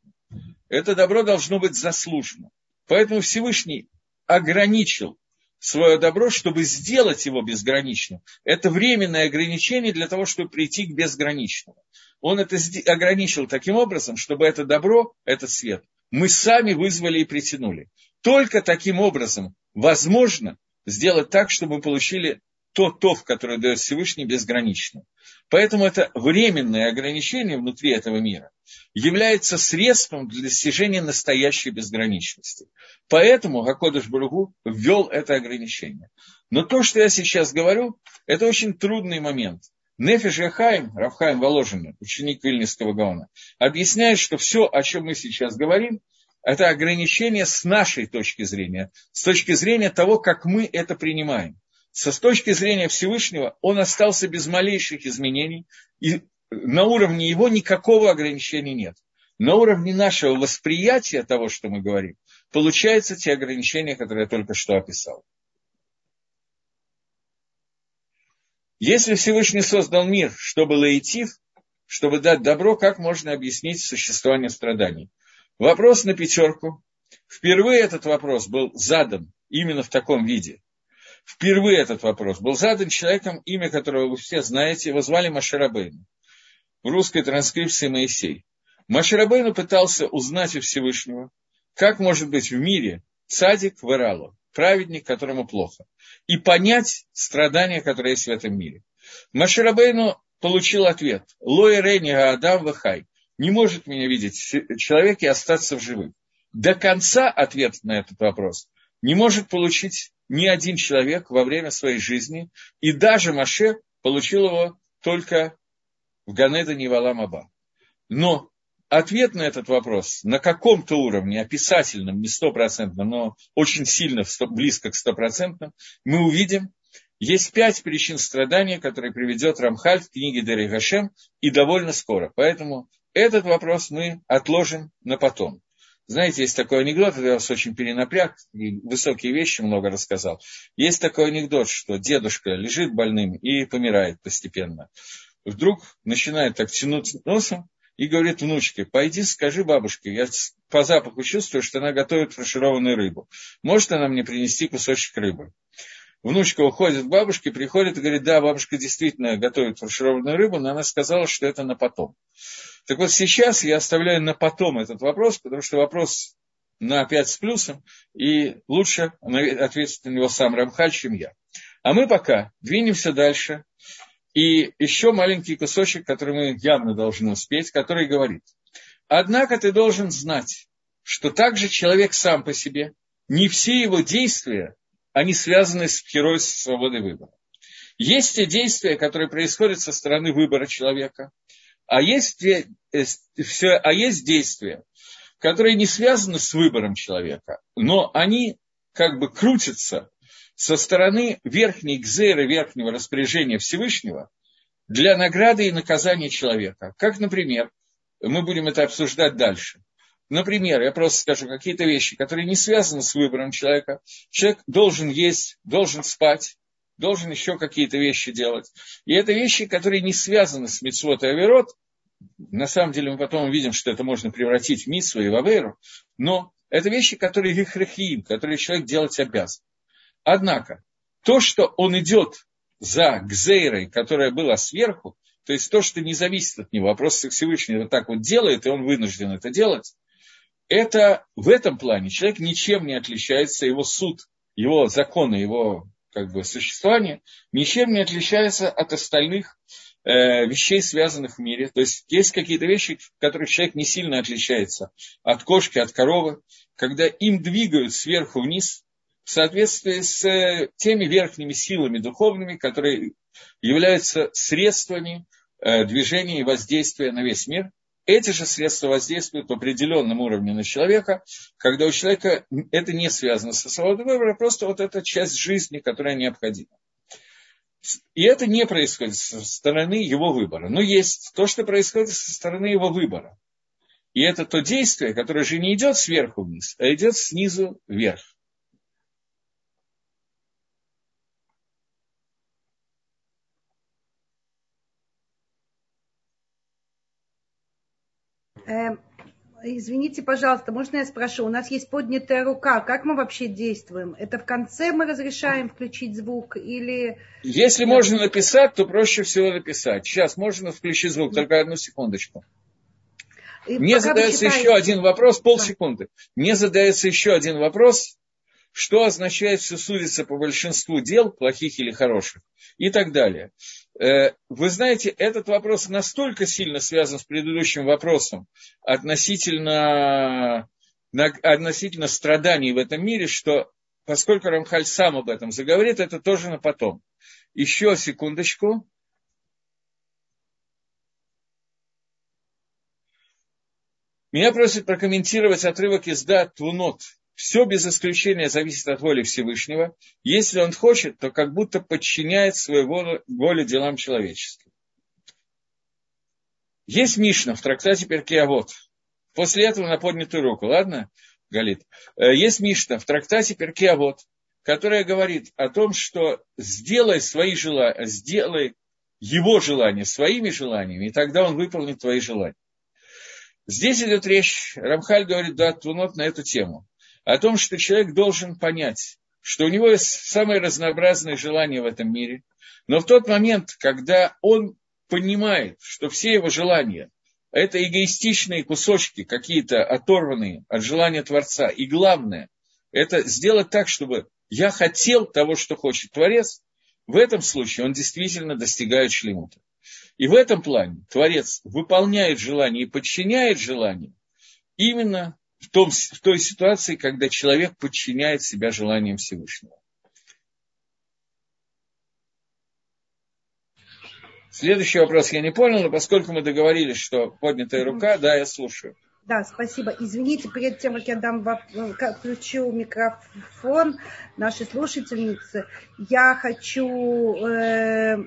[SPEAKER 1] это добро должно быть заслужено. Поэтому Всевышний ограничил свое добро, чтобы сделать его безграничным. Это временное ограничение для того, чтобы прийти к безграничному. Он это ограничил таким образом, чтобы это добро, этот свет, мы сами вызвали и притянули. Только таким образом возможно сделать так, чтобы мы получили то тов, которое дает Всевышний, безгранично. Поэтому это временное ограничение внутри этого мира является средством для достижения настоящей безграничности. Поэтому Гакодыш Баругу ввел это ограничение. Но то, что я сейчас говорю, это очень трудный момент. Нефиш Яхаим, Равхаим Воложин, ученик Вильнинского Гаона, объясняет, что все, о чем мы сейчас говорим, это ограничение с нашей точки зрения, с точки зрения того, как мы это принимаем со с точки зрения Всевышнего, он остался без малейших изменений, и на уровне его никакого ограничения нет. На уровне нашего восприятия того, что мы говорим, получаются те ограничения, которые я только что описал. Если Всевышний создал мир, чтобы лаитив, чтобы дать добро, как можно объяснить существование страданий? Вопрос на пятерку. Впервые этот вопрос был задан именно в таком виде впервые этот вопрос был задан человеком, имя которого вы все знаете, его звали Машарабейн. В русской транскрипции Моисей. Машарабейну пытался узнать у Всевышнего, как может быть в мире цадик вырало, праведник, которому плохо, и понять страдания, которые есть в этом мире. Машарабейну получил ответ. Лоя Рейни Адам Вахай. Не может меня видеть человек и остаться в живых. До конца ответ на этот вопрос не может получить ни один человек во время своей жизни, и даже Маше получил его только в Ганеда Невалам Аба. Но ответ на этот вопрос на каком-то уровне, описательном, не стопроцентном, но очень сильно близко к стопроцентным, мы увидим, есть пять причин страдания, которые приведет Рамхаль в книге Дери Гашем, и довольно скоро. Поэтому этот вопрос мы отложим на потом. Знаете, есть такой анекдот, я вас очень перенапряг, и высокие вещи много рассказал. Есть такой анекдот, что дедушка лежит больным и помирает постепенно. Вдруг начинает так тянуть носом и говорит внучке, пойди скажи бабушке, я по запаху чувствую, что она готовит фаршированную рыбу. Может она мне принести кусочек рыбы? Внучка уходит к бабушке, приходит и говорит, да, бабушка действительно готовит фаршированную рыбу, но она сказала, что это на потом. Так вот сейчас я оставляю на потом этот вопрос, потому что вопрос на 5 с плюсом, и лучше ответить на него сам Рамхаль, чем я. А мы пока двинемся дальше. И еще маленький кусочек, который мы явно должны успеть, который говорит. Однако ты должен знать, что также человек сам по себе, не все его действия они связаны с героем свободой выбора. Есть те действия, которые происходят со стороны выбора человека, а есть, э, все, а есть действия, которые не связаны с выбором человека, но они как бы крутятся со стороны верхней гзеры, верхнего распоряжения Всевышнего для награды и наказания человека. Как, например, мы будем это обсуждать дальше. Например, я просто скажу какие-то вещи, которые не связаны с выбором человека. Человек должен есть, должен спать, должен еще какие-то вещи делать. И это вещи, которые не связаны с митцвот и аверот. На самом деле мы потом увидим, что это можно превратить в митцву и в аверу. Но это вещи, которые гихрахиим, которые человек делать обязан. Однако, то, что он идет за гзейрой, которая была сверху, то есть то, что не зависит от него, а просто Всевышний вот так вот делает, и он вынужден это делать, это в этом плане человек ничем не отличается, его суд, его законы, его как бы, существование ничем не отличается от остальных э, вещей, связанных в мире. То есть есть какие-то вещи, в которых человек не сильно отличается от кошки, от коровы, когда им двигают сверху вниз в соответствии с э, теми верхними силами духовными, которые являются средствами э, движения и воздействия на весь мир – эти же средства воздействуют в определенном уровне на человека, когда у человека это не связано со свободой выбора, просто вот эта часть жизни, которая необходима. И это не происходит со стороны его выбора. Но есть то, что происходит со стороны его выбора. И это то действие, которое же не идет сверху вниз, а идет снизу вверх.
[SPEAKER 2] Э, извините, пожалуйста, можно я спрошу? У нас есть поднятая рука. Как мы вообще действуем? Это в конце мы разрешаем включить звук или...
[SPEAKER 1] Если можно написать, то проще всего написать. Сейчас можно включить звук, только одну секундочку. И Мне задается еще один вопрос, полсекунды. Мне задается еще один вопрос, что означает все судится по большинству дел, плохих или хороших, и так далее. Э, вы знаете, этот вопрос настолько сильно связан с предыдущим вопросом относительно, относительно страданий в этом мире, что поскольку Рамхаль сам об этом заговорит, это тоже на потом. Еще секундочку. Меня просят прокомментировать отрывок из Дат Твунот все без исключения зависит от воли Всевышнего. Если он хочет, то как будто подчиняет свою волю, волю делам человеческим. Есть Мишна в трактате Перкеавод. После этого на поднятую руку, ладно, Галит? Э, есть Мишна в трактате Перкеавод, которая говорит о том, что сделай свои желания, сделай его желания своими желаниями, и тогда он выполнит твои желания. Здесь идет речь, Рамхаль говорит, да, Тунот на эту тему о том, что человек должен понять, что у него есть самые разнообразные желания в этом мире, но в тот момент, когда он понимает, что все его желания – это эгоистичные кусочки, какие-то оторванные от желания Творца, и главное – это сделать так, чтобы я хотел того, что хочет Творец, в этом случае он действительно достигает шлемута. И в этом плане Творец выполняет желание и подчиняет желание именно в, том, в той ситуации, когда человек подчиняет себя желаниям Всевышнего. Следующий вопрос я не понял, но поскольку мы договорились, что поднятая рука, да, я слушаю.
[SPEAKER 2] Да, спасибо. Извините, перед тем, как я дам, включу микрофон нашей слушательницы, я хочу э,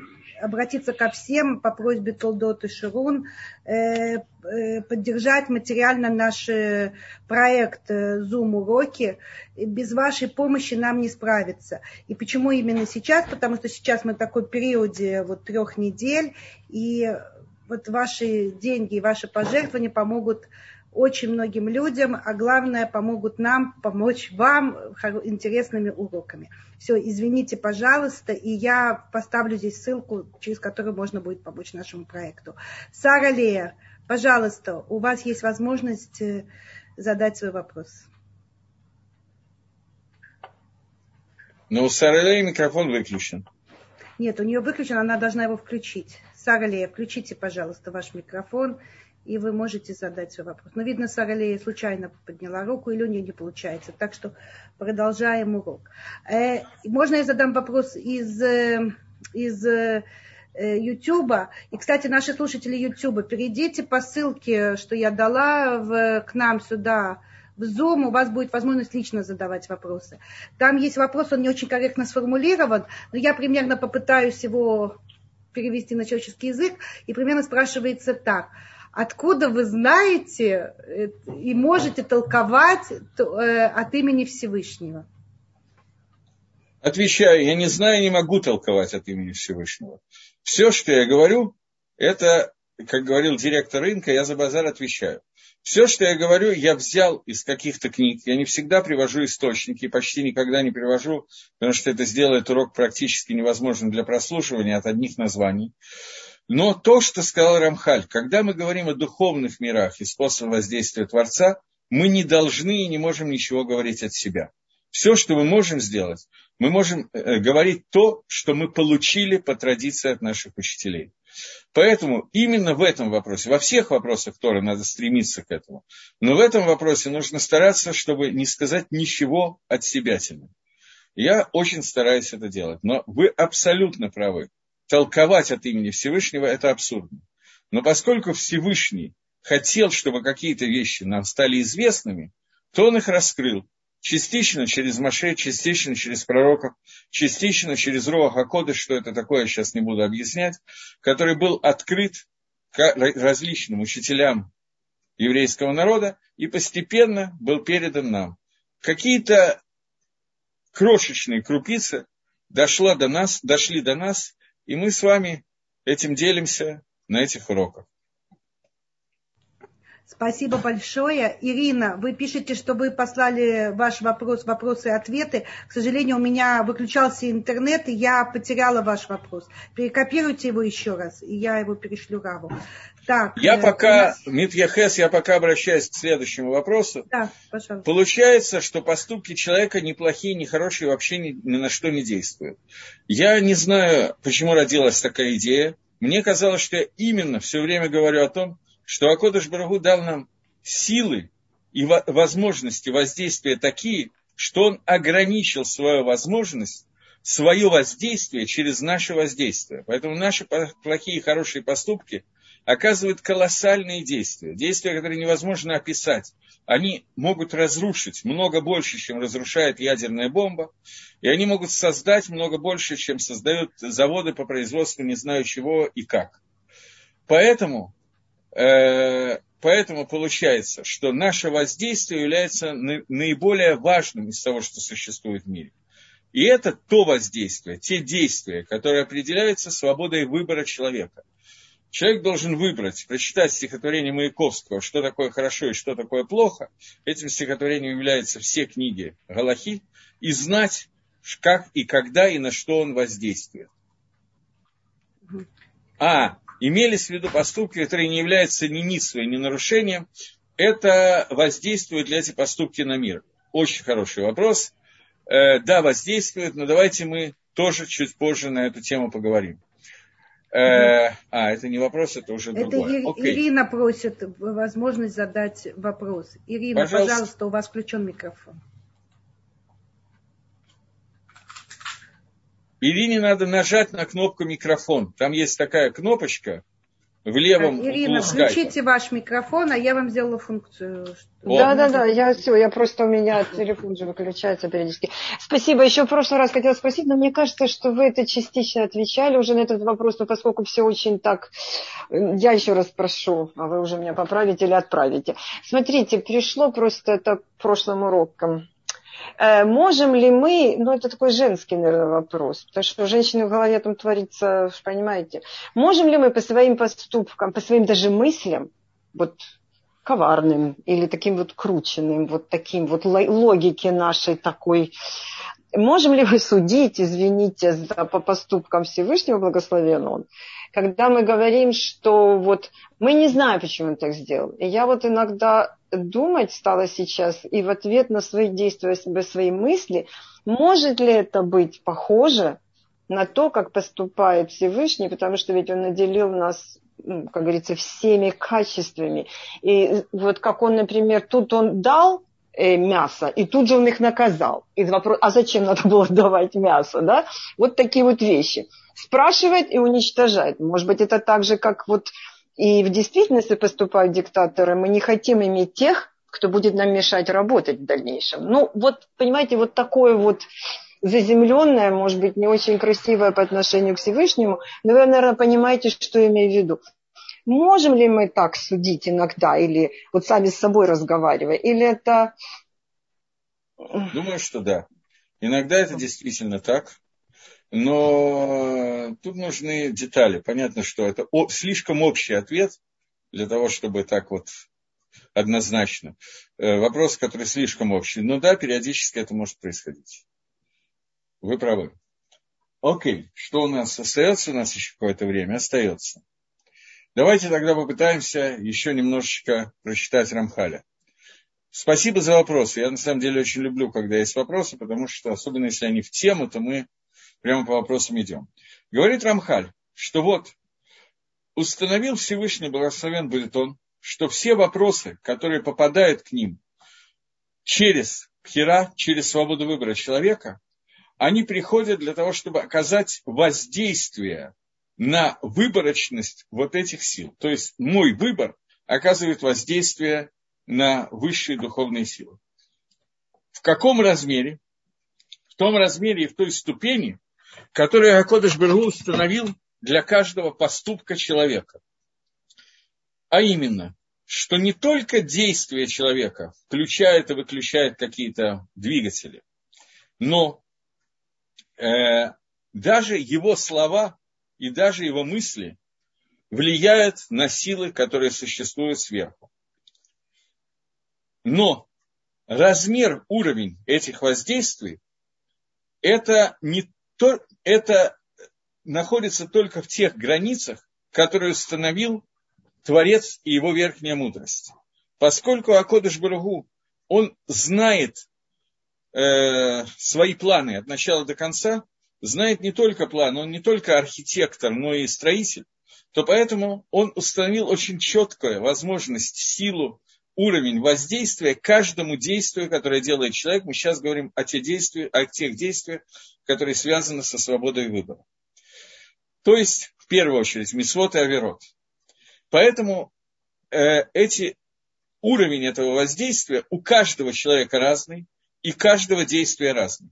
[SPEAKER 2] обратиться ко всем по просьбе Толдот и Ширун, э, э, поддержать материально наш э, проект Zoom уроки. Без вашей помощи нам не справиться. И почему именно сейчас? Потому что сейчас мы в такой периоде вот трех недель, и вот ваши деньги и ваши пожертвования помогут очень многим людям, а главное, помогут нам помочь вам интересными уроками. Все, извините, пожалуйста, и я поставлю здесь ссылку, через которую можно будет помочь нашему проекту. Сара Лея, пожалуйста, у вас есть возможность э, задать свой вопрос.
[SPEAKER 1] Но у Сары Леи микрофон выключен.
[SPEAKER 2] Нет, у нее выключен, она должна его включить. Сара Лея, включите, пожалуйста, ваш микрофон и вы можете задать свой вопрос. Но, видно, Сара Лея случайно подняла руку, или у нее не получается. Так что продолжаем урок. Э, можно я задам вопрос из, э, из э, Ютуба. И, кстати, наши слушатели Ютуба, перейдите по ссылке, что я дала в, к нам сюда в Zoom, у вас будет возможность лично задавать вопросы. Там есть вопрос, он не очень корректно сформулирован, но я примерно попытаюсь его перевести на человеческий язык, и примерно спрашивается так. Откуда вы знаете э, и можете толковать э, от имени Всевышнего?
[SPEAKER 1] Отвечаю, я не знаю, не могу толковать от имени Всевышнего. Все, что я говорю, это, как говорил директор рынка, я за базар отвечаю. Все, что я говорю, я взял из каких-то книг. Я не всегда привожу источники, почти никогда не привожу, потому что это сделает урок практически невозможным для прослушивания от одних названий. Но то, что сказал Рамхаль, когда мы говорим о духовных мирах и способах воздействия Творца, мы не должны и не можем ничего говорить от себя. Все, что мы можем сделать, мы можем э, говорить то, что мы получили по традиции от наших учителей. Поэтому именно в этом вопросе, во всех вопросах Торы надо стремиться к этому, но в этом вопросе нужно стараться, чтобы не сказать ничего от себя. Я очень стараюсь это делать, но вы абсолютно правы. Толковать от имени Всевышнего – это абсурдно. Но поскольку Всевышний хотел, чтобы какие-то вещи нам стали известными, то он их раскрыл частично через Маше, частично через пророков, частично через Роха Коды, что это такое, я сейчас не буду объяснять, который был открыт различным учителям еврейского народа и постепенно был передан нам. Какие-то крошечные крупицы дошло до нас, дошли до нас, и мы с вами этим делимся на этих уроках.
[SPEAKER 2] Спасибо большое. Ирина, вы пишете, что вы послали ваш вопрос, вопросы и ответы. К сожалению, у меня выключался интернет, и я потеряла ваш вопрос. Перекопируйте его еще раз, и я его перешлю Раву.
[SPEAKER 1] Так, я э, пока, нас... Митьяхес, я пока обращаюсь к следующему вопросу.
[SPEAKER 2] Да, пожалуйста.
[SPEAKER 1] Получается, что поступки человека неплохие, нехорошие, вообще ни, ни на что не действуют. Я не знаю, почему родилась такая идея. Мне казалось, что я именно все время говорю о том, что Акодыш Барагу дал нам силы и возможности воздействия такие, что он ограничил свою возможность, свое воздействие через наше воздействие. Поэтому наши плохие и хорошие поступки оказывают колоссальные действия. Действия, которые невозможно описать. Они могут разрушить много больше, чем разрушает ядерная бомба. И они могут создать много больше, чем создают заводы по производству не знаю чего и как. Поэтому поэтому получается, что наше воздействие является наиболее важным из того, что существует в мире. И это то воздействие, те действия, которые определяются свободой выбора человека. Человек должен выбрать, прочитать стихотворение Маяковского, что такое хорошо и что такое плохо. Этим стихотворением являются все книги Галахи. И знать, как и когда и на что он воздействует. А имелись в виду поступки, которые не являются ни ницвой, ни нарушением, это воздействует ли эти поступки на мир? Очень хороший вопрос. Э, да, воздействует, но давайте мы тоже чуть позже на эту тему поговорим. Э, а, это не вопрос, это уже это другое.
[SPEAKER 2] Это Ирина просит возможность задать вопрос. Ирина, пожалуйста, пожалуйста у вас включен микрофон.
[SPEAKER 1] Ирине надо нажать на кнопку микрофон. Там есть такая кнопочка в левом
[SPEAKER 2] Ирина, углу включите ваш микрофон, а я вам сделала функцию.
[SPEAKER 3] Да, да, да, я все, я просто у меня телефон же выключается периодически. Спасибо. Еще в прошлый раз хотела спросить, но мне кажется, что вы это частично отвечали уже на этот вопрос, но поскольку все очень так, я еще раз прошу, а вы уже меня поправите или отправите. Смотрите, пришло просто это прошлым уроком можем ли мы, ну это такой женский, наверное, вопрос, потому что у женщины в голове там творится, понимаете, можем ли мы по своим поступкам, по своим даже мыслям, вот коварным или таким вот крученным, вот таким вот логике нашей такой, можем ли мы судить, извините, за, по поступкам Всевышнего, благословен он, когда мы говорим, что вот мы не знаем, почему он так сделал. И я вот иногда думать стала сейчас и в ответ на свои действия, свои мысли, может ли это быть похоже на то, как поступает Всевышний, потому что ведь он наделил нас как говорится, всеми качествами. И вот как он, например, тут он дал э, мясо, и тут же он их наказал. И вопрос, а зачем надо было давать мясо, да? Вот такие вот вещи. Спрашивает и уничтожает. Может быть, это так же, как вот и в действительности поступают диктаторы. Мы не хотим иметь тех, кто будет нам мешать работать в дальнейшем. Ну, вот, понимаете, вот такое вот заземленное, может быть, не очень красивое по отношению к Всевышнему, но вы, наверное, понимаете, что я имею в виду. Можем ли мы так судить иногда, или вот сами с собой разговаривая, или это...
[SPEAKER 1] Думаю, что да. Иногда это действительно так, но тут нужны детали. Понятно, что это слишком общий ответ для того, чтобы так вот однозначно. Э, вопрос, который слишком общий. Но да, периодически это может происходить. Вы правы. Окей, что у нас остается? У нас еще какое-то время остается. Давайте тогда попытаемся еще немножечко прочитать Рамхаля. Спасибо за вопросы. Я на самом деле очень люблю, когда есть вопросы, потому что, особенно если они в тему, то мы прямо по вопросам идем. Говорит Рамхаль, что вот установил Всевышний Благословен будет он, что все вопросы, которые попадают к ним через пхера, через свободу выбора человека, они приходят для того, чтобы оказать воздействие на выборочность вот этих сил. То есть мой выбор оказывает воздействие на высшие духовные силы. В каком размере? В том размере и в той ступени, которую Акодыш Бергу установил для каждого поступка человека. А именно, что не только действие человека включает и выключает какие-то двигатели, но э, даже его слова и даже его мысли влияют на силы, которые существуют сверху. Но размер, уровень этих воздействий, это, не то, это находится только в тех границах, которые установил Творец и его верхняя мудрость. Поскольку Акодыш Барагу, он знает э, свои планы от начала до конца, знает не только план, он не только архитектор, но и строитель, то поэтому он установил очень четкую возможность, силу, уровень воздействия каждому действию, которое делает человек. Мы сейчас говорим о, тех действиях, о тех действиях, которые связаны со свободой выбора. То есть, в первую очередь, мисвод и аверот. Поэтому э, эти уровень этого воздействия у каждого человека разный, и каждого действия разный.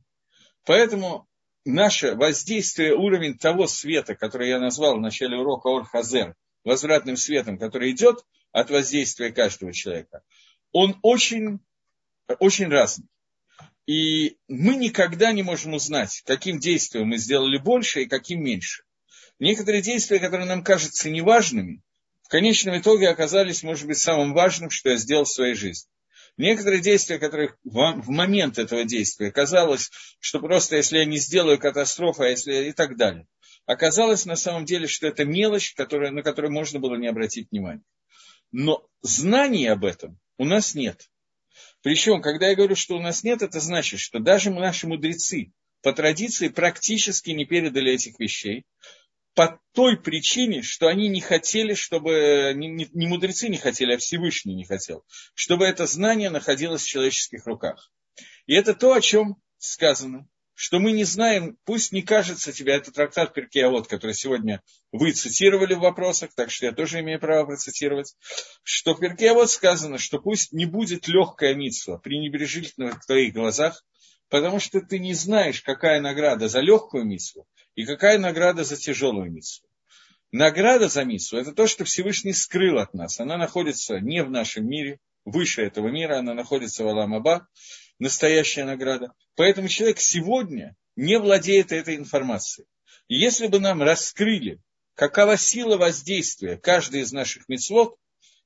[SPEAKER 1] Поэтому наше воздействие, уровень того света, который я назвал в начале урока אור חוזר, возвратным светом, который идет от воздействия каждого человека, он очень, очень разный. И мы никогда не можем узнать, каким действием мы сделали больше и каким меньше. Некоторые действия, которые нам кажутся неважными, в конечном итоге оказались, может быть, самым важным, что я сделал в своей жизни. Некоторые действия, которые в момент этого действия казалось, что просто если я не сделаю катастрофу, а если и так далее. Оказалось на самом деле, что это мелочь, которая, на которую можно было не обратить внимания. Но знаний об этом у нас нет. Причем, когда я говорю, что у нас нет, это значит, что даже наши мудрецы по традиции практически не передали этих вещей по той причине, что они не хотели, чтобы, не, не, мудрецы не хотели, а Всевышний не хотел, чтобы это знание находилось в человеческих руках. И это то, о чем сказано, что мы не знаем, пусть не кажется тебе, это трактат Перкеавод, который сегодня вы цитировали в вопросах, так что я тоже имею право процитировать, что в Перкеавод сказано, что пусть не будет легкая митсва, пренебрежительного в твоих глазах, потому что ты не знаешь, какая награда за легкую митсву, и какая награда за тяжелую миссу? Награда за миссу – это то, что Всевышний скрыл от нас. Она находится не в нашем мире, выше этого мира, она находится в Аламаба, настоящая награда. Поэтому человек сегодня не владеет этой информацией. И если бы нам раскрыли, какова сила воздействия каждой из наших мецвод,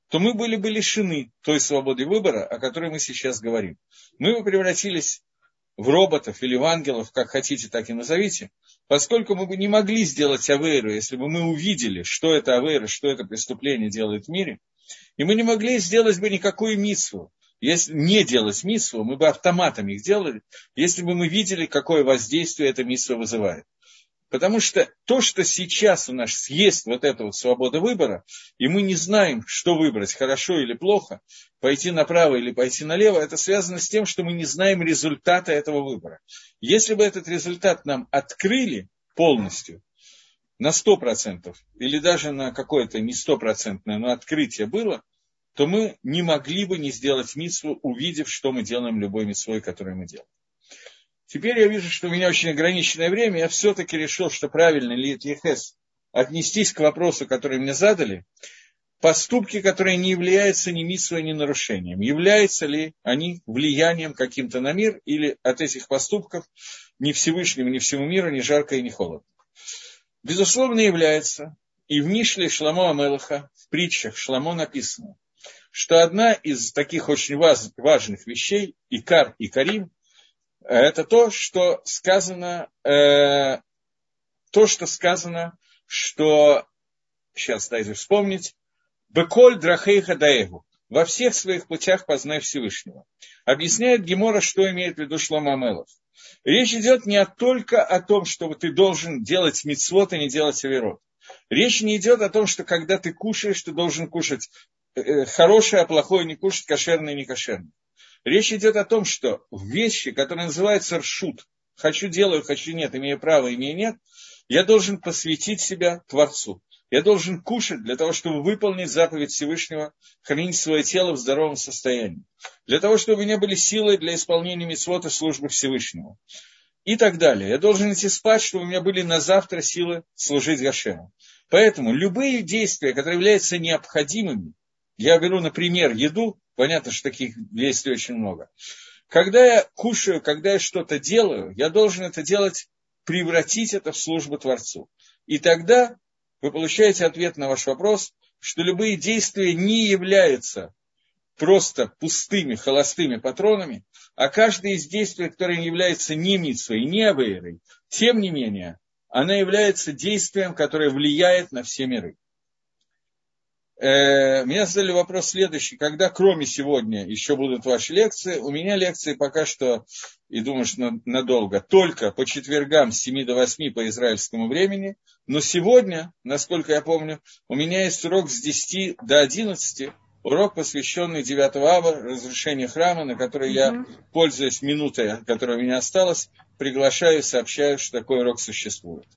[SPEAKER 1] то мы были бы лишены той свободы выбора, о которой мы сейчас говорим. Мы бы превратились в роботов или в ангелов, как хотите, так и назовите, поскольку мы бы не могли сделать авейру, если бы мы увидели, что это авейра, что это преступление делает в мире, и мы не могли сделать бы никакую митсву. Если не делать митсву, мы бы автоматом их делали, если бы мы видели, какое воздействие эта митсва вызывает. Потому что то, что сейчас у нас есть вот эта вот свобода выбора, и мы не знаем, что выбрать, хорошо или плохо, пойти направо или пойти налево, это связано с тем, что мы не знаем результата этого выбора. Если бы этот результат нам открыли полностью, на 100%, или даже на какое-то не стопроцентное, но открытие было, то мы не могли бы не сделать митсву, увидев, что мы делаем любой митсвой, который мы делаем. Теперь я вижу, что у меня очень ограниченное время, я все-таки решил, что правильно ли Ехес отнестись к вопросу, который мне задали, поступки, которые не являются ни митсвой, ни нарушением. Являются ли они влиянием каким-то на мир, или от этих поступков ни Всевышнему, ни всему миру, ни жарко и ни холодно. Безусловно, является, и в Мишле Шламо Амелаха, в притчах Шламо написано, что одна из таких очень важных вещей, Икар и Карим, это то, что сказано, э, то, что сказано, что, сейчас дайте вспомнить, Беколь Драхейха Даэгу, во всех своих путях познай Всевышнего. Объясняет Гемора, что имеет в виду Шлома Амелов. Речь идет не только о том, что ты должен делать мицвод, а не делать аверот. Речь не идет о том, что когда ты кушаешь, ты должен кушать э, хорошее, а плохое не кушать, кошерное, не кошерное. Речь идет о том, что вещи, которые называются ршут, хочу делаю, хочу нет, имею право, имею нет, я должен посвятить себя Творцу. Я должен кушать для того, чтобы выполнить заповедь Всевышнего, хранить свое тело в здоровом состоянии. Для того, чтобы у меня были силы для исполнения митцвота службы Всевышнему. И так далее. Я должен идти спать, чтобы у меня были на завтра силы служить Гашему. Поэтому любые действия, которые являются необходимыми, я беру, например, еду, понятно, что таких действий очень много. Когда я кушаю, когда я что-то делаю, я должен это делать, превратить это в службу Творцу. И тогда вы получаете ответ на ваш вопрос, что любые действия не являются просто пустыми, холостыми патронами, а каждое из действий, которое не является ни митсвой, ни авейрой, тем не менее, она является действием, которое влияет на все миры. Э, меня задали вопрос следующий. Когда, кроме сегодня, еще будут ваши лекции? У меня лекции пока что, и думаю, что надолго, только по четвергам с 7 до 8 по израильскому времени. Но сегодня, насколько я помню, у меня есть урок с 10 до 11, урок, посвященный 9 ава, разрушению храма, на который я, пользуясь минутой, которая у меня осталась, приглашаю и сообщаю, что такой урок существует.